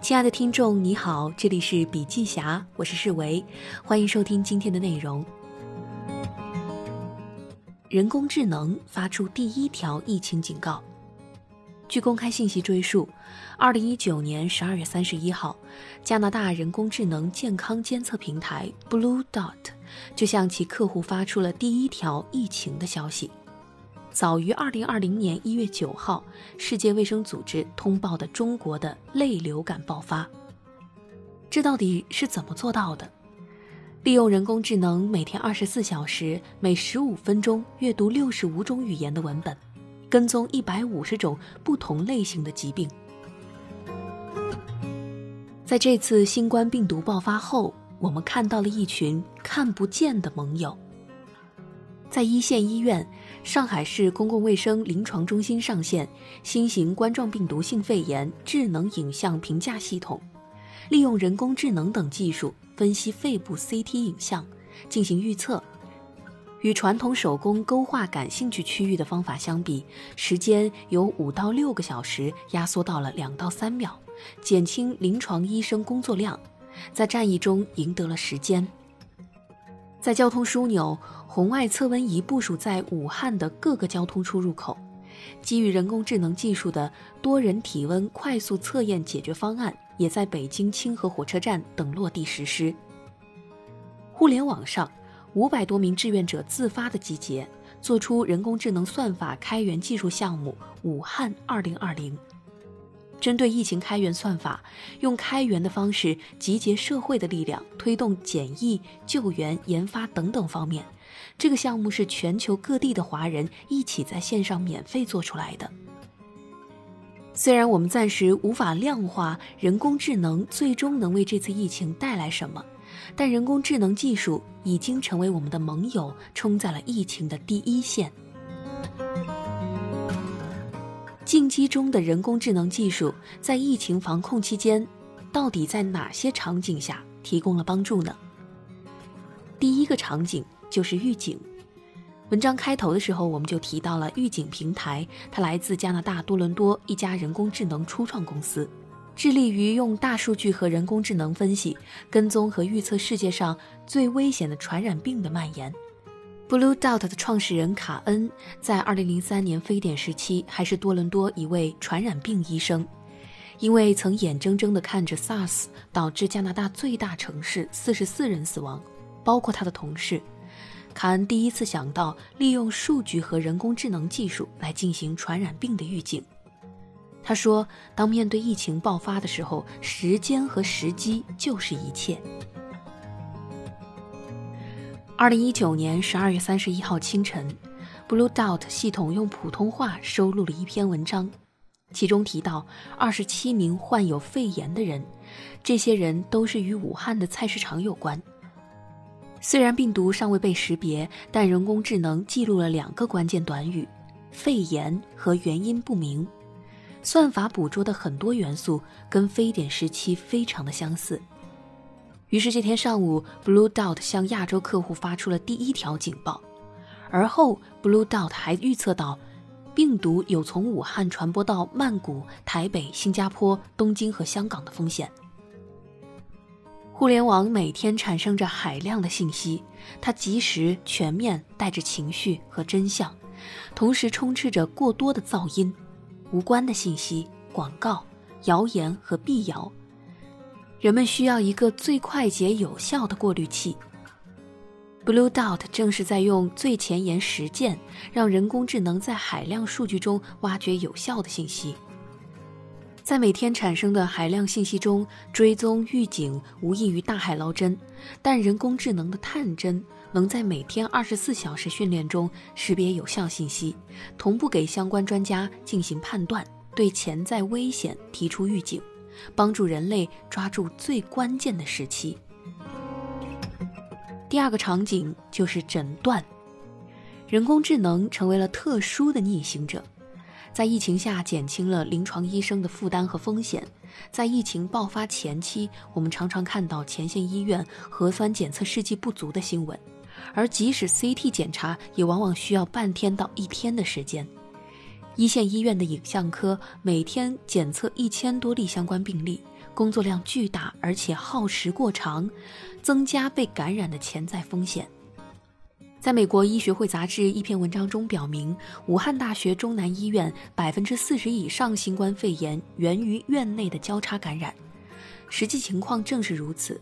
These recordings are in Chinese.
亲爱的听众，你好，这里是笔记侠，我是世维，欢迎收听今天的内容。人工智能发出第一条疫情警告。据公开信息追溯，二零一九年十二月三十一号，加拿大人工智能健康监测平台 Blue Dot 就向其客户发出了第一条疫情的消息。早于二零二零年一月九号，世界卫生组织通报的中国的类流感爆发。这到底是怎么做到的？利用人工智能，每天二十四小时，每十五分钟阅读六十五种语言的文本，跟踪一百五十种不同类型的疾病。在这次新冠病毒爆发后，我们看到了一群看不见的盟友。在一线医院，上海市公共卫生临床中心上线新型冠状病毒性肺炎智能影像评价系统，利用人工智能等技术分析肺部 CT 影像，进行预测。与传统手工勾画感兴趣区域的方法相比，时间由五到六个小时压缩到了两到三秒，减轻临床医生工作量，在战役中赢得了时间。在交通枢纽。红外测温仪部署在武汉的各个交通出入口，基于人工智能技术的多人体温快速测验解决方案也在北京清河火车站等落地实施。互联网上，五百多名志愿者自发的集结，做出人工智能算法开源技术项目“武汉二零二零”。针对疫情开源算法，用开源的方式集结社会的力量，推动检疫、救援、研发等等方面。这个项目是全球各地的华人一起在线上免费做出来的。虽然我们暂时无法量化人工智能最终能为这次疫情带来什么，但人工智能技术已经成为我们的盟友，冲在了疫情的第一线。进击中的人工智能技术在疫情防控期间，到底在哪些场景下提供了帮助呢？第一个场景。就是预警。文章开头的时候，我们就提到了预警平台，它来自加拿大多伦多一家人工智能初创公司，致力于用大数据和人工智能分析、跟踪和预测世界上最危险的传染病的蔓延。Blue Dot 的创始人卡恩在2003年非典时期还是多伦多一位传染病医生，因为曾眼睁睁地看着 SARS 导致加拿大最大城市44人死亡，包括他的同事。卡恩第一次想到利用数据和人工智能技术来进行传染病的预警。他说：“当面对疫情爆发的时候，时间和时机就是一切。”二零一九年十二月三十一号清晨，Blue Dot 系统用普通话收录了一篇文章，其中提到二十七名患有肺炎的人，这些人都是与武汉的菜市场有关。虽然病毒尚未被识别，但人工智能记录了两个关键短语：肺炎和原因不明。算法捕捉的很多元素跟非典时期非常的相似。于是这天上午，Blue Dot 向亚洲客户发出了第一条警报。而后，Blue Dot 还预测到，病毒有从武汉传播到曼谷、台北、新加坡、东京和香港的风险。互联网每天产生着海量的信息，它及时、全面，带着情绪和真相，同时充斥着过多的噪音、无关的信息、广告、谣言和辟谣。人们需要一个最快捷、有效的过滤器。Blue Dot 正是在用最前沿实践，让人工智能在海量数据中挖掘有效的信息。在每天产生的海量信息中追踪预警，无异于大海捞针。但人工智能的探针能在每天二十四小时训练中识别有效信息，同步给相关专家进行判断，对潜在危险提出预警，帮助人类抓住最关键的时期。第二个场景就是诊断，人工智能成为了特殊的逆行者。在疫情下，减轻了临床医生的负担和风险。在疫情爆发前期，我们常常看到前线医院核酸检测试剂不足的新闻，而即使 CT 检查，也往往需要半天到一天的时间。一线医院的影像科每天检测一千多例相关病例，工作量巨大，而且耗时过长，增加被感染的潜在风险。在美国医学会杂志一篇文章中表明，武汉大学中南医院百分之四十以上新冠肺炎源于院内的交叉感染。实际情况正是如此，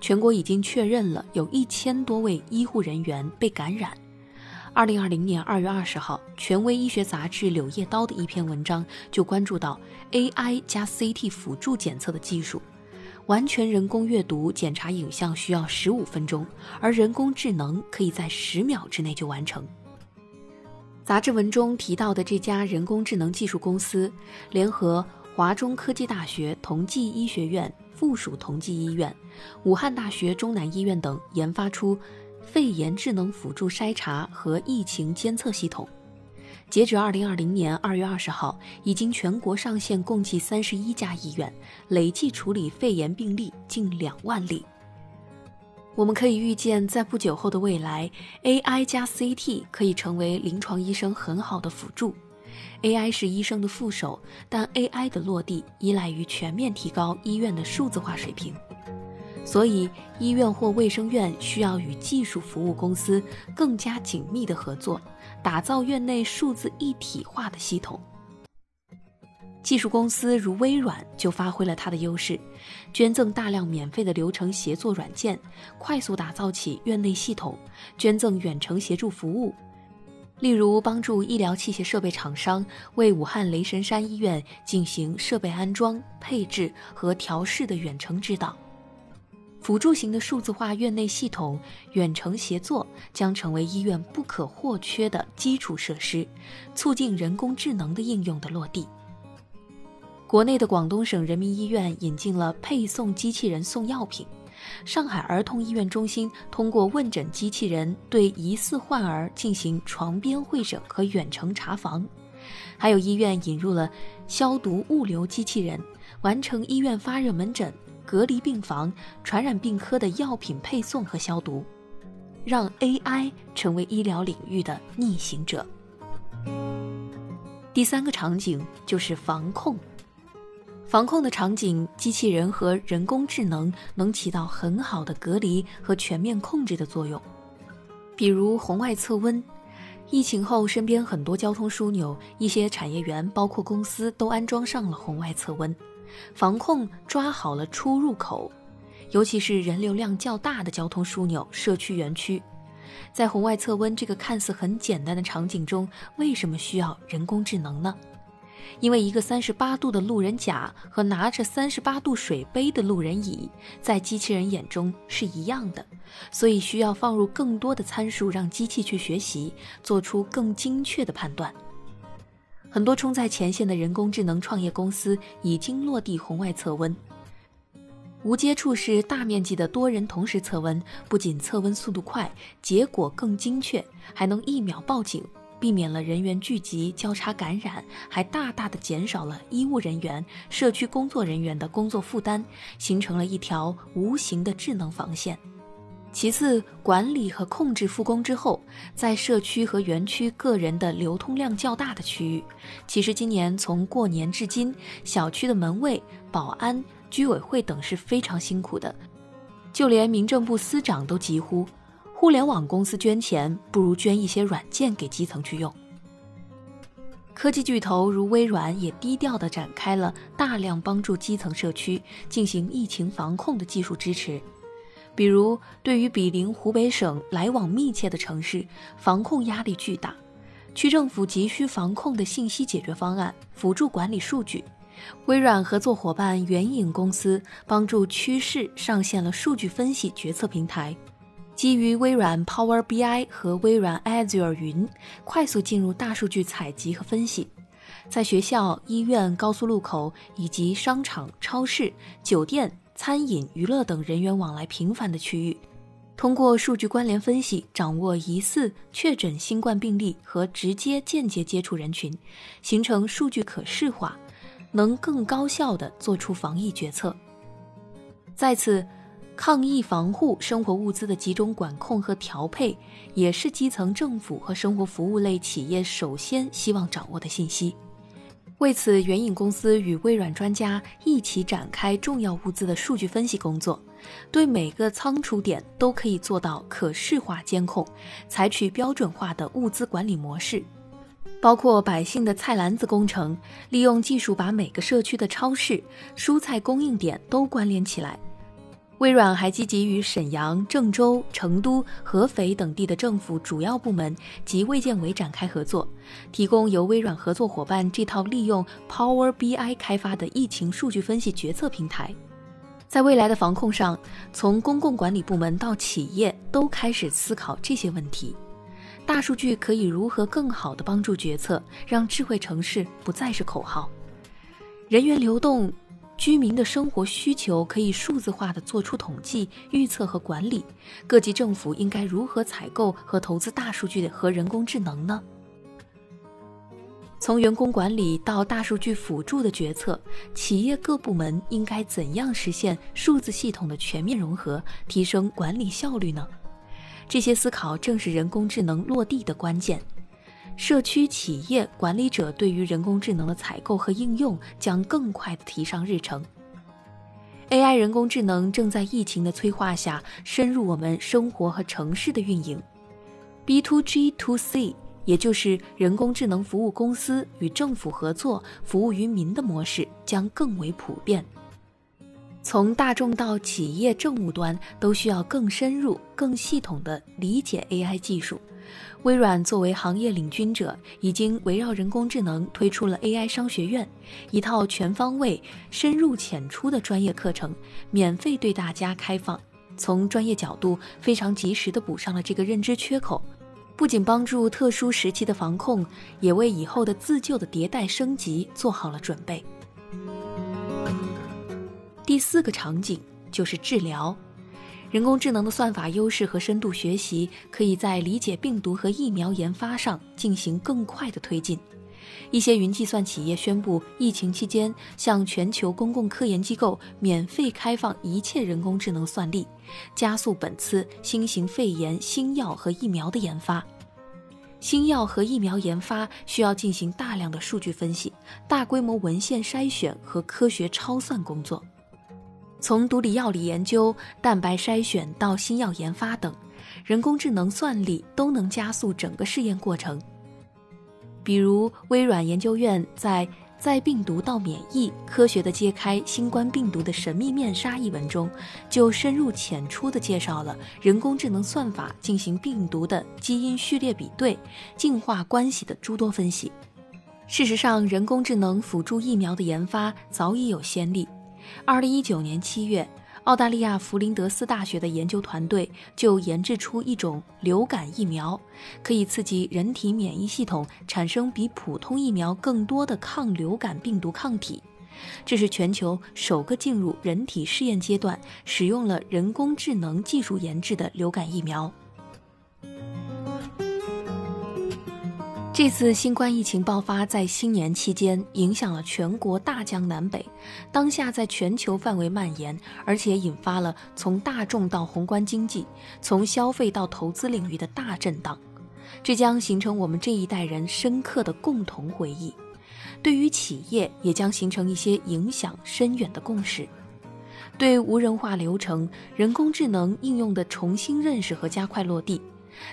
全国已经确认了有一千多位医护人员被感染。二零二零年二月二十号，权威医学杂志《柳叶刀》的一篇文章就关注到 AI 加 CT 辅助检测的技术。完全人工阅读检查影像需要十五分钟，而人工智能可以在十秒之内就完成。杂志文中提到的这家人工智能技术公司，联合华中科技大学同济医学院附属同济医院、武汉大学中南医院等，研发出肺炎智能辅助筛查和疫情监测系统。截止二零二零年二月二十号，已经全国上线共计三十一家医院，累计处理肺炎病例近两万例。我们可以预见，在不久后的未来，AI 加 CT 可以成为临床医生很好的辅助。AI 是医生的副手，但 AI 的落地依赖于全面提高医院的数字化水平。所以，医院或卫生院需要与技术服务公司更加紧密的合作，打造院内数字一体化的系统。技术公司如微软就发挥了它的优势，捐赠大量免费的流程协作软件，快速打造起院内系统，捐赠远程协助服务，例如帮助医疗器械设备厂商为武汉雷神山医院进行设备安装、配置和调试的远程指导。辅助型的数字化院内系统远程协作将成为医院不可或缺的基础设施，促进人工智能的应用的落地。国内的广东省人民医院引进了配送机器人送药品，上海儿童医院中心通过问诊机器人对疑似患儿进行床边会诊和远程查房，还有医院引入了消毒物流机器人，完成医院发热门诊。隔离病房、传染病科的药品配送和消毒，让 AI 成为医疗领域的逆行者。第三个场景就是防控，防控的场景，机器人和人工智能能起到很好的隔离和全面控制的作用。比如红外测温，疫情后身边很多交通枢纽、一些产业园，包括公司都安装上了红外测温。防控抓好了出入口，尤其是人流量较大的交通枢纽、社区园区，在红外测温这个看似很简单的场景中，为什么需要人工智能呢？因为一个三十八度的路人甲和拿着三十八度水杯的路人乙，在机器人眼中是一样的，所以需要放入更多的参数，让机器去学习，做出更精确的判断。很多冲在前线的人工智能创业公司已经落地红外测温。无接触式大面积的多人同时测温，不仅测温速度快，结果更精确，还能一秒报警，避免了人员聚集交叉感染，还大大的减少了医务人员、社区工作人员的工作负担，形成了一条无形的智能防线。其次，管理和控制复工之后，在社区和园区个人的流通量较大的区域，其实今年从过年至今，小区的门卫、保安、居委会等是非常辛苦的，就连民政部司长都疾呼：互联网公司捐钱，不如捐一些软件给基层去用。科技巨头如微软也低调地展开了大量帮助基层社区进行疫情防控的技术支持。比如，对于毗邻湖北省、来往密切的城市，防控压力巨大，区政府急需防控的信息解决方案，辅助管理数据。微软合作伙伴援引公司帮助趋势上线了数据分析决策平台，基于微软 Power BI 和微软 Azure 云，快速进入大数据采集和分析，在学校、医院、高速路口以及商场、超市、酒店。餐饮、娱乐等人员往来频繁的区域，通过数据关联分析，掌握疑似确诊新冠病例和直接、间接接触人群，形成数据可视化，能更高效地做出防疫决策。再次，抗疫防护、生活物资的集中管控和调配，也是基层政府和生活服务类企业首先希望掌握的信息。为此，援引公司与微软专家一起展开重要物资的数据分析工作，对每个仓储点都可以做到可视化监控，采取标准化的物资管理模式。包括百姓的菜篮子工程，利用技术把每个社区的超市、蔬菜供应点都关联起来。微软还积极与沈阳、郑州、成都、合肥等地的政府主要部门及卫健委展开合作，提供由微软合作伙伴这套利用 Power BI 开发的疫情数据分析决策平台。在未来的防控上，从公共管理部门到企业都开始思考这些问题。大数据可以如何更好地帮助决策，让智慧城市不再是口号？人员流动、居民的生活需求可以数字化地做出统计、预测和管理。各级政府应该如何采购和投资大数据和人工智能呢？从员工管理到大数据辅助的决策，企业各部门应该怎样实现数字系统的全面融合，提升管理效率呢？这些思考正是人工智能落地的关键。社区、企业管理者对于人工智能的采购和应用将更快地提上日程。AI 人工智能正在疫情的催化下深入我们生活和城市的运营。B to G to C，也就是人工智能服务公司与政府合作服务于民的模式将更为普遍。从大众到企业政务端，都需要更深入、更系统地理解 AI 技术。微软作为行业领军者，已经围绕人工智能推出了 AI 商学院，一套全方位、深入浅出的专业课程，免费对大家开放。从专业角度，非常及时地补上了这个认知缺口，不仅帮助特殊时期的防控，也为以后的自救的迭代升级做好了准备。第四个场景就是治疗，人工智能的算法优势和深度学习，可以在理解病毒和疫苗研发上进行更快的推进。一些云计算企业宣布，疫情期间向全球公共科研机构免费开放一切人工智能算力，加速本次新型肺炎新药和疫苗的研发。新药和疫苗研发需要进行大量的数据分析、大规模文献筛选和科学超算工作。从毒理药理研究、蛋白筛选到新药研发等，人工智能算力都能加速整个试验过程。比如，微软研究院在《在病毒到免疫：科学的揭开新冠病毒的神秘面纱》一文中，就深入浅出地介绍了人工智能算法进行病毒的基因序列比对、进化关系的诸多分析。事实上，人工智能辅助疫苗的研发早已有先例。二零一九年七月，澳大利亚弗林德斯大学的研究团队就研制出一种流感疫苗，可以刺激人体免疫系统产生比普通疫苗更多的抗流感病毒抗体。这是全球首个进入人体试验阶段、使用了人工智能技术研制的流感疫苗。这次新冠疫情爆发在新年期间，影响了全国大江南北，当下在全球范围蔓延，而且引发了从大众到宏观经济、从消费到投资领域的大震荡，这将形成我们这一代人深刻的共同回忆，对于企业也将形成一些影响深远的共识，对无人化流程、人工智能应用的重新认识和加快落地。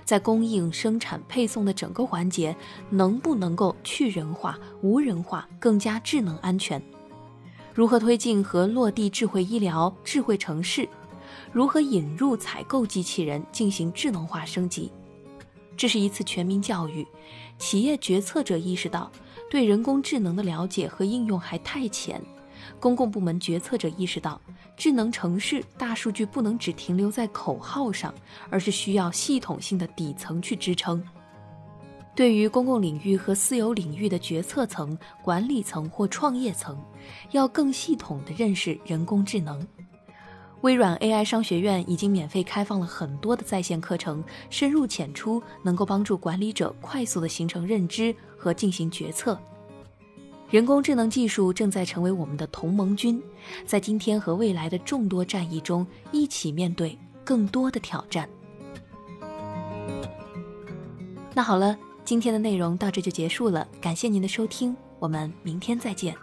在供应、生产、配送的整个环节，能不能够去人化、无人化、更加智能安全？如何推进和落地智慧医疗、智慧城市？如何引入采购机器人进行智能化升级？这是一次全民教育。企业决策者意识到，对人工智能的了解和应用还太浅。公共部门决策者意识到，智能城市大数据不能只停留在口号上，而是需要系统性的底层去支撑。对于公共领域和私有领域的决策层、管理层或创业层，要更系统地认识人工智能。微软 AI 商学院已经免费开放了很多的在线课程，深入浅出，能够帮助管理者快速地形成认知和进行决策。人工智能技术正在成为我们的同盟军，在今天和未来的众多战役中，一起面对更多的挑战。那好了，今天的内容到这就结束了，感谢您的收听，我们明天再见。